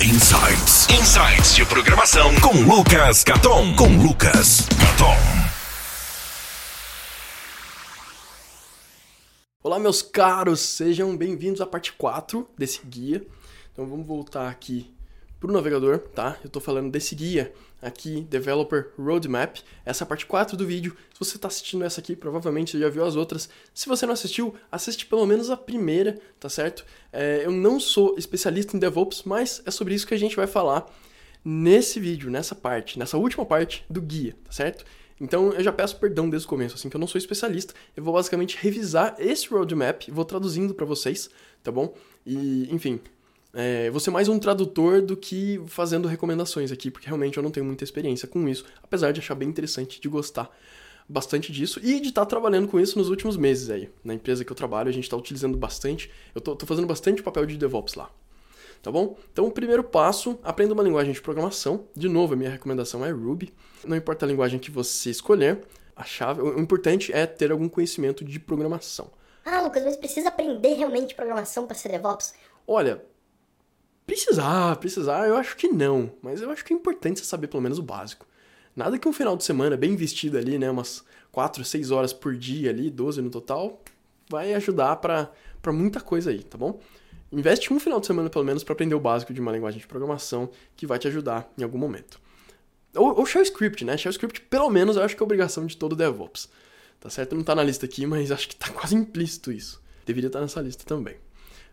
Insights. Insights de programação com Lucas Caton. Com Lucas Caton. Olá, meus caros, sejam bem-vindos à parte 4 desse guia. Então vamos voltar aqui para o navegador, tá? Eu estou falando desse guia aqui, Developer Roadmap, essa é parte 4 do vídeo. Se você está assistindo essa aqui, provavelmente já viu as outras. Se você não assistiu, assiste pelo menos a primeira, tá certo? É, eu não sou especialista em DevOps, mas é sobre isso que a gente vai falar nesse vídeo, nessa parte, nessa última parte do guia, tá certo? Então eu já peço perdão desde o começo, assim, que eu não sou especialista. Eu vou basicamente revisar esse roadmap, vou traduzindo para vocês, tá bom? E, enfim, é, vou ser mais um tradutor do que fazendo recomendações aqui, porque realmente eu não tenho muita experiência com isso, apesar de achar bem interessante, de gostar bastante disso e de estar tá trabalhando com isso nos últimos meses aí. Na empresa que eu trabalho, a gente está utilizando bastante, eu estou fazendo bastante papel de DevOps lá. Tá bom? Então, o primeiro passo, aprenda uma linguagem de programação. De novo, a minha recomendação é Ruby. Não importa a linguagem que você escolher, a chave, o importante é ter algum conhecimento de programação. Ah, Lucas, mas precisa aprender realmente programação para ser DevOps? Olha, Precisar, precisar, eu acho que não. Mas eu acho que é importante você saber pelo menos o básico. Nada que um final de semana bem vestido ali, né? Umas 4, 6 horas por dia ali, 12 no total, vai ajudar para muita coisa aí, tá bom? Investe um final de semana pelo menos para aprender o básico de uma linguagem de programação que vai te ajudar em algum momento. Ou, ou Shell Script, né? Shell Script, pelo menos, eu acho que é obrigação de todo DevOps. Tá certo? Não tá na lista aqui, mas acho que tá quase implícito isso. Deveria estar tá nessa lista também.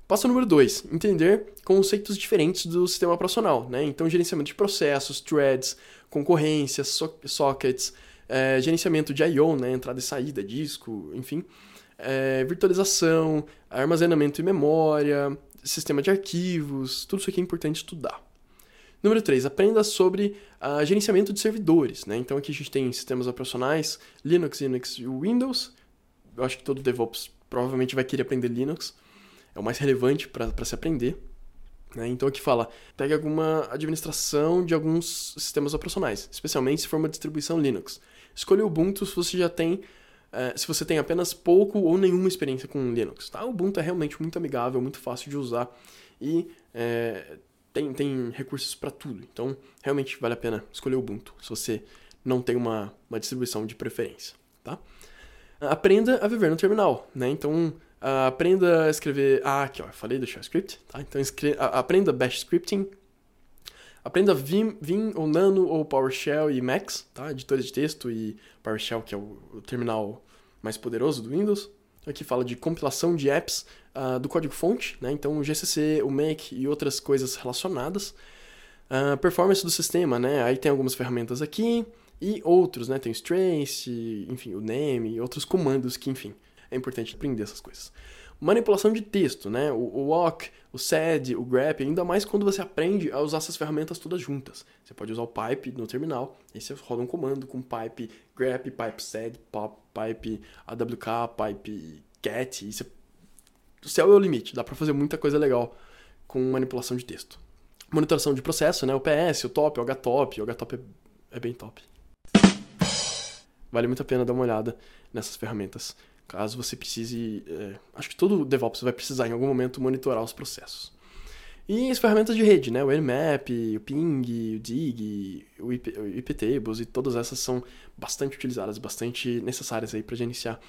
Passo número 2, entender conceitos diferentes do sistema operacional, né? Então, gerenciamento de processos, threads, concorrência, so sockets, é, gerenciamento de I.O., né? entrada e saída, disco, enfim, é, virtualização, armazenamento em memória, sistema de arquivos, tudo isso aqui é importante estudar. Número 3, aprenda sobre uh, gerenciamento de servidores, né? Então, aqui a gente tem sistemas operacionais, Linux, Linux e Windows. Eu acho que todo DevOps provavelmente vai querer aprender Linux é o mais relevante para se aprender. Né? Então aqui fala, pegue alguma administração de alguns sistemas operacionais, especialmente se for uma distribuição Linux. Escolha o Ubuntu se você já tem, uh, se você tem apenas pouco ou nenhuma experiência com Linux. Tá? O Ubuntu é realmente muito amigável, muito fácil de usar e é, tem, tem recursos para tudo. Então realmente vale a pena escolher o Ubuntu se você não tem uma, uma distribuição de preferência. Tá? Aprenda a viver no terminal. Né? Então Uh, aprenda a escrever. Ah, aqui, ó, falei do Shell Script, tá? Então escre... aprenda Bash Scripting. Aprenda Vim, Vim ou Nano ou PowerShell e Max, tá? Editores de texto e PowerShell, que é o, o terminal mais poderoso do Windows. Aqui fala de compilação de apps uh, do código-fonte, né? Então o GCC, o Make e outras coisas relacionadas. Uh, performance do sistema, né? Aí tem algumas ferramentas aqui e outros, né? Tem o Strace, enfim, o Name e outros comandos que, enfim, é importante aprender essas coisas. Manipulação de texto, né? O, o walk, o sed, o grep, ainda mais quando você aprende a usar essas ferramentas todas juntas. Você pode usar o pipe no terminal, aí você roda um comando com pipe grep, pipe sed, pipe awk, pipe get, e você... o céu é o limite, dá para fazer muita coisa legal com manipulação de texto. Monitoração de processo, né? O PS, o top, o htop, o htop é, é bem top. Vale muito a pena dar uma olhada nessas ferramentas caso você precise. É, acho que todo DevOps vai precisar em algum momento monitorar os processos. E as ferramentas de rede, né? O Nmap, o Ping, o Dig, o, IP, o IPTables e todas essas são bastante utilizadas, bastante necessárias aí para iniciar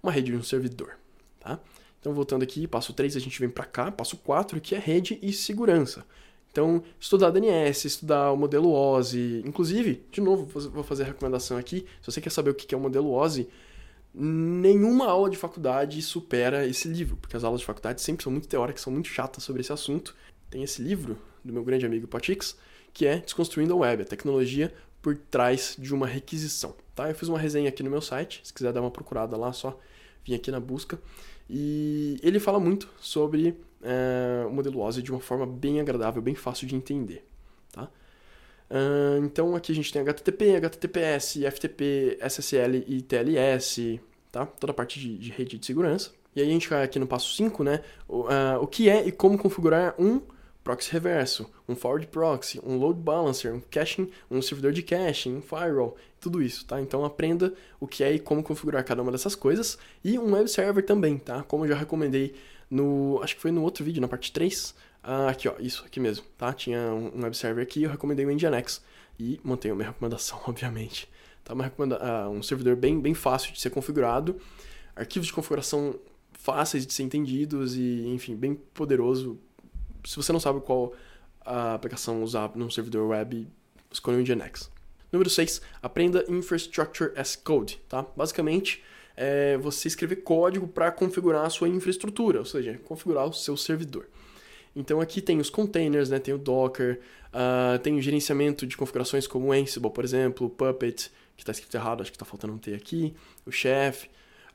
uma rede de um servidor, tá? Então, voltando aqui, passo 3 a gente vem para cá, passo 4 que é rede e segurança. Então, estudar DNS, estudar o modelo OSI, inclusive, de novo, vou fazer a recomendação aqui, se você quer saber o que é o modelo OSI, nenhuma aula de faculdade supera esse livro, porque as aulas de faculdade sempre são muito teóricas, são muito chatas sobre esse assunto. Tem esse livro do meu grande amigo Patix, que é Desconstruindo a Web, a tecnologia por trás de uma requisição. Tá? Eu fiz uma resenha aqui no meu site, se quiser dar uma procurada lá, só vir aqui na busca. E ele fala muito sobre é, o modelo OSI de uma forma bem agradável, bem fácil de entender. Então aqui a gente tem HTTP, HTTPS, FTP, SSL e TLS, tá? Toda a parte de, de rede de segurança. E aí a gente cai aqui no passo 5, né? O, uh, o que é e como configurar um proxy reverso, um forward proxy, um load balancer, um caching, um servidor de caching, um firewall, tudo isso, tá? Então aprenda o que é e como configurar cada uma dessas coisas e um web server também, tá? Como eu já recomendei no, acho que foi no outro vídeo, na parte 3, Ah, aqui, ó, isso aqui mesmo, tá? Tinha um web server aqui, eu recomendei o Nginx e mantenho a minha recomendação, obviamente. Tá? Uma recomenda ah, um servidor bem, bem fácil de ser configurado, arquivos de configuração fáceis de ser entendidos e, enfim, bem poderoso. Se você não sabe qual a aplicação usar num servidor web, escolha o Nginx. Número 6, aprenda Infrastructure as Code, tá? Basicamente, é você escrever código para configurar a sua infraestrutura, ou seja, configurar o seu servidor. Então aqui tem os containers, né? tem o Docker, uh, tem o gerenciamento de configurações como o Ansible, por exemplo, o Puppet, que está escrito errado, acho que está faltando um T aqui, o Chef,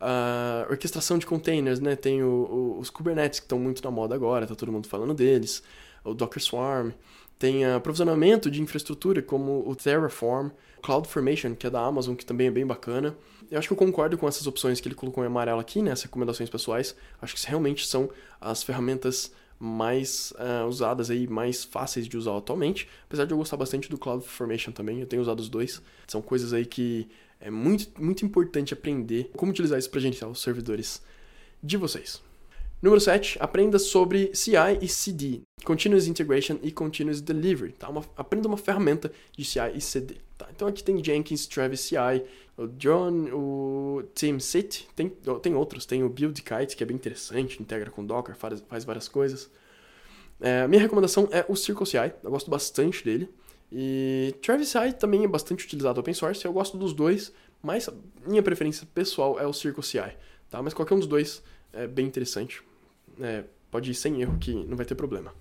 uh, orquestração de containers, né? tem o, o, os Kubernetes que estão muito na moda agora, tá todo mundo falando deles, o Docker Swarm, tem aprovisionamento de infraestrutura como o Terraform, CloudFormation, que é da Amazon, que também é bem bacana. Eu acho que eu concordo com essas opções que ele colocou em amarelo aqui, né, recomendações pessoais. Acho que realmente são as ferramentas mais uh, usadas aí, mais fáceis de usar atualmente. Apesar de eu gostar bastante do CloudFormation também, eu tenho usado os dois. São coisas aí que é muito, muito importante aprender como utilizar isso para gerenciar os servidores de vocês. Número 7, aprenda sobre CI e CD, Continuous Integration e Continuous Delivery. Tá? Uma, aprenda uma ferramenta de CI e CD. Tá? Então aqui tem Jenkins, Travis CI, o John, o TeamSit, tem, tem outros, tem o BuildKite, que é bem interessante, integra com Docker, faz, faz várias coisas. É, minha recomendação é o CircleCI, eu gosto bastante dele. E Travis CI também é bastante utilizado open source, eu gosto dos dois, mas minha preferência pessoal é o CircleCI. Tá? Mas qualquer um dos dois é bem interessante é, pode ir sem erro que não vai ter problema.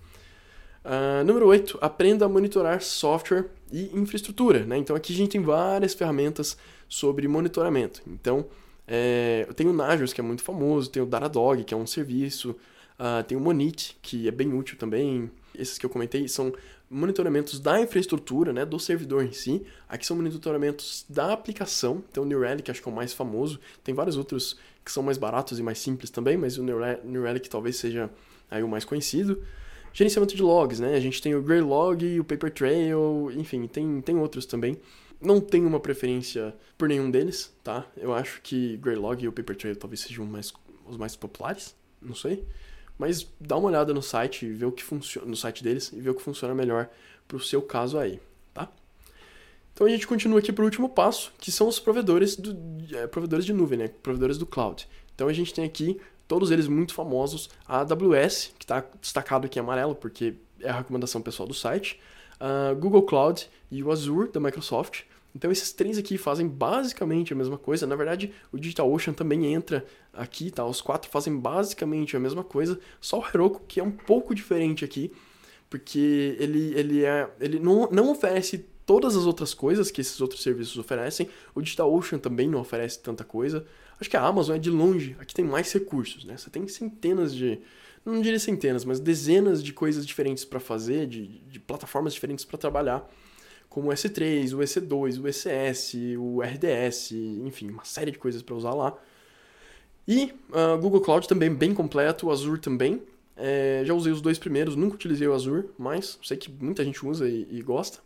Uh, número 8, aprenda a monitorar software e infraestrutura. Né? Então aqui a gente tem várias ferramentas sobre monitoramento. Então é, eu tenho o Nagios, que é muito famoso, tem o Datadog, que é um serviço, uh, tem o Monit, que é bem útil também. Esses que eu comentei são monitoramentos da infraestrutura, né, do servidor em si. Aqui são monitoramentos da aplicação. Então o New Relic acho que é o mais famoso. Tem vários outros que são mais baratos e mais simples também, mas o New Relic talvez seja aí o mais conhecido. Gerenciamento de logs, né? A gente tem o Greylog, o Paper Trail, enfim, tem, tem outros também. Não tenho uma preferência por nenhum deles, tá? Eu acho que Greylog e o Paper Trail talvez sejam mais, os mais populares, não sei. Mas dá uma olhada no site e vê o que funciona no site deles e vê o que funciona melhor para o seu caso aí, tá? Então a gente continua aqui para o último passo, que são os provedores, do, é, provedores de nuvem, né? Provedores do cloud. Então a gente tem aqui todos eles muito famosos, a AWS, que está destacado aqui em amarelo porque é a recomendação pessoal do site, a Google Cloud e o Azure da Microsoft. Então esses três aqui fazem basicamente a mesma coisa. Na verdade, o DigitalOcean também entra aqui, tá? Os quatro fazem basicamente a mesma coisa, só o Heroku que é um pouco diferente aqui, porque ele, ele, é, ele não, não oferece todas as outras coisas que esses outros serviços oferecem. O DigitalOcean também não oferece tanta coisa. Acho que a Amazon é de longe, aqui tem mais recursos, né? Você tem centenas de, não diria centenas, mas dezenas de coisas diferentes para fazer, de, de plataformas diferentes para trabalhar, como o S3, o EC2, o ECS, o RDS, enfim, uma série de coisas para usar lá. E uh, Google Cloud também bem completo, o Azure também. É, já usei os dois primeiros, nunca utilizei o Azure, mas sei que muita gente usa e, e gosta.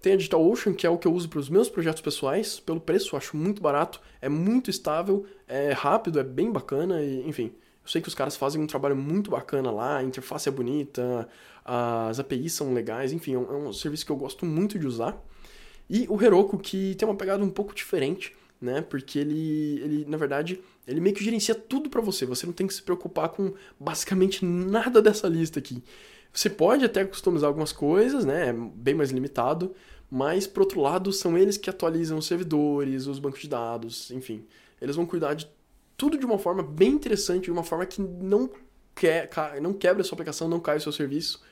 Tem a DigitalOcean, que é o que eu uso para os meus projetos pessoais. Pelo preço, acho muito barato, é muito estável, é rápido, é bem bacana, e, enfim. Eu sei que os caras fazem um trabalho muito bacana lá, a interface é bonita, as APIs são legais, enfim, é um, é um serviço que eu gosto muito de usar. E o Heroku, que tem uma pegada um pouco diferente, né? Porque ele, ele na verdade, ele meio que gerencia tudo para você. Você não tem que se preocupar com basicamente nada dessa lista aqui. Você pode até customizar algumas coisas, né? É bem mais limitado, mas por outro lado são eles que atualizam os servidores, os bancos de dados, enfim. Eles vão cuidar de tudo de uma forma bem interessante, de uma forma que não, quer, não quebra a sua aplicação, não cai o seu serviço.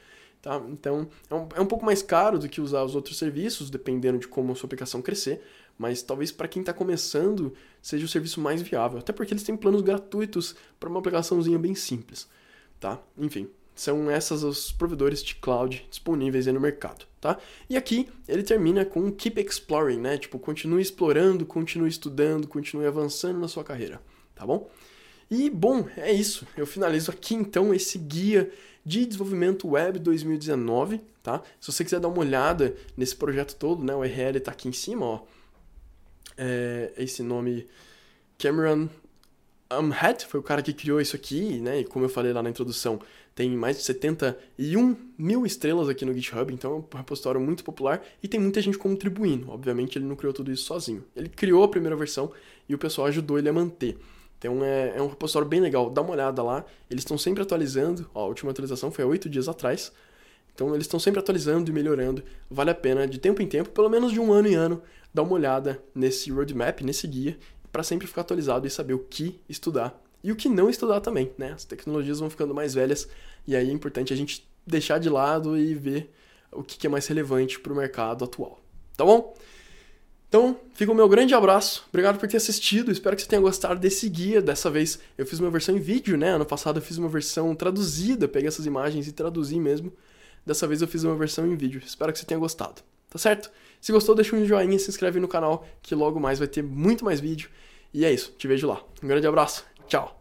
Tá? Então é um, é um pouco mais caro do que usar os outros serviços, dependendo de como a sua aplicação crescer, mas talvez para quem está começando seja o serviço mais viável, até porque eles têm planos gratuitos para uma aplicaçãozinha bem simples. Tá? Enfim, são essas os provedores de cloud disponíveis no mercado, tá? E aqui ele termina com keep exploring, né? Tipo, continue explorando, continue estudando, continue avançando na sua carreira, tá bom? E bom, é isso. Eu finalizo aqui então esse guia de desenvolvimento web 2019, tá? Se você quiser dar uma olhada nesse projeto todo, né? O URL tá aqui em cima, ó. É, esse nome Cameron Amhat foi o cara que criou isso aqui, né? E como eu falei lá na introdução, tem mais de 71 mil estrelas aqui no GitHub, então é um repositório muito popular e tem muita gente contribuindo. Obviamente ele não criou tudo isso sozinho. Ele criou a primeira versão e o pessoal ajudou ele a manter. Então é, é um repositório bem legal, dá uma olhada lá. Eles estão sempre atualizando, Ó, a última atualização foi há 8 dias atrás. Então eles estão sempre atualizando e melhorando. Vale a pena, de tempo em tempo, pelo menos de um ano em ano, dar uma olhada nesse roadmap, nesse guia, para sempre ficar atualizado e saber o que estudar e o que não estudar também, né? As tecnologias vão ficando mais velhas e aí é importante a gente deixar de lado e ver o que é mais relevante para o mercado atual. Tá bom? Então, fica o meu grande abraço. Obrigado por ter assistido. Espero que você tenha gostado desse guia. Dessa vez eu fiz uma versão em vídeo, né? Ano passado eu fiz uma versão traduzida, peguei essas imagens e traduzi mesmo. Dessa vez eu fiz uma versão em vídeo. Espero que você tenha gostado. Tá certo? Se gostou, deixa um joinha, se inscreve no canal, que logo mais vai ter muito mais vídeo. E é isso. Te vejo lá. Um grande abraço. Tchau.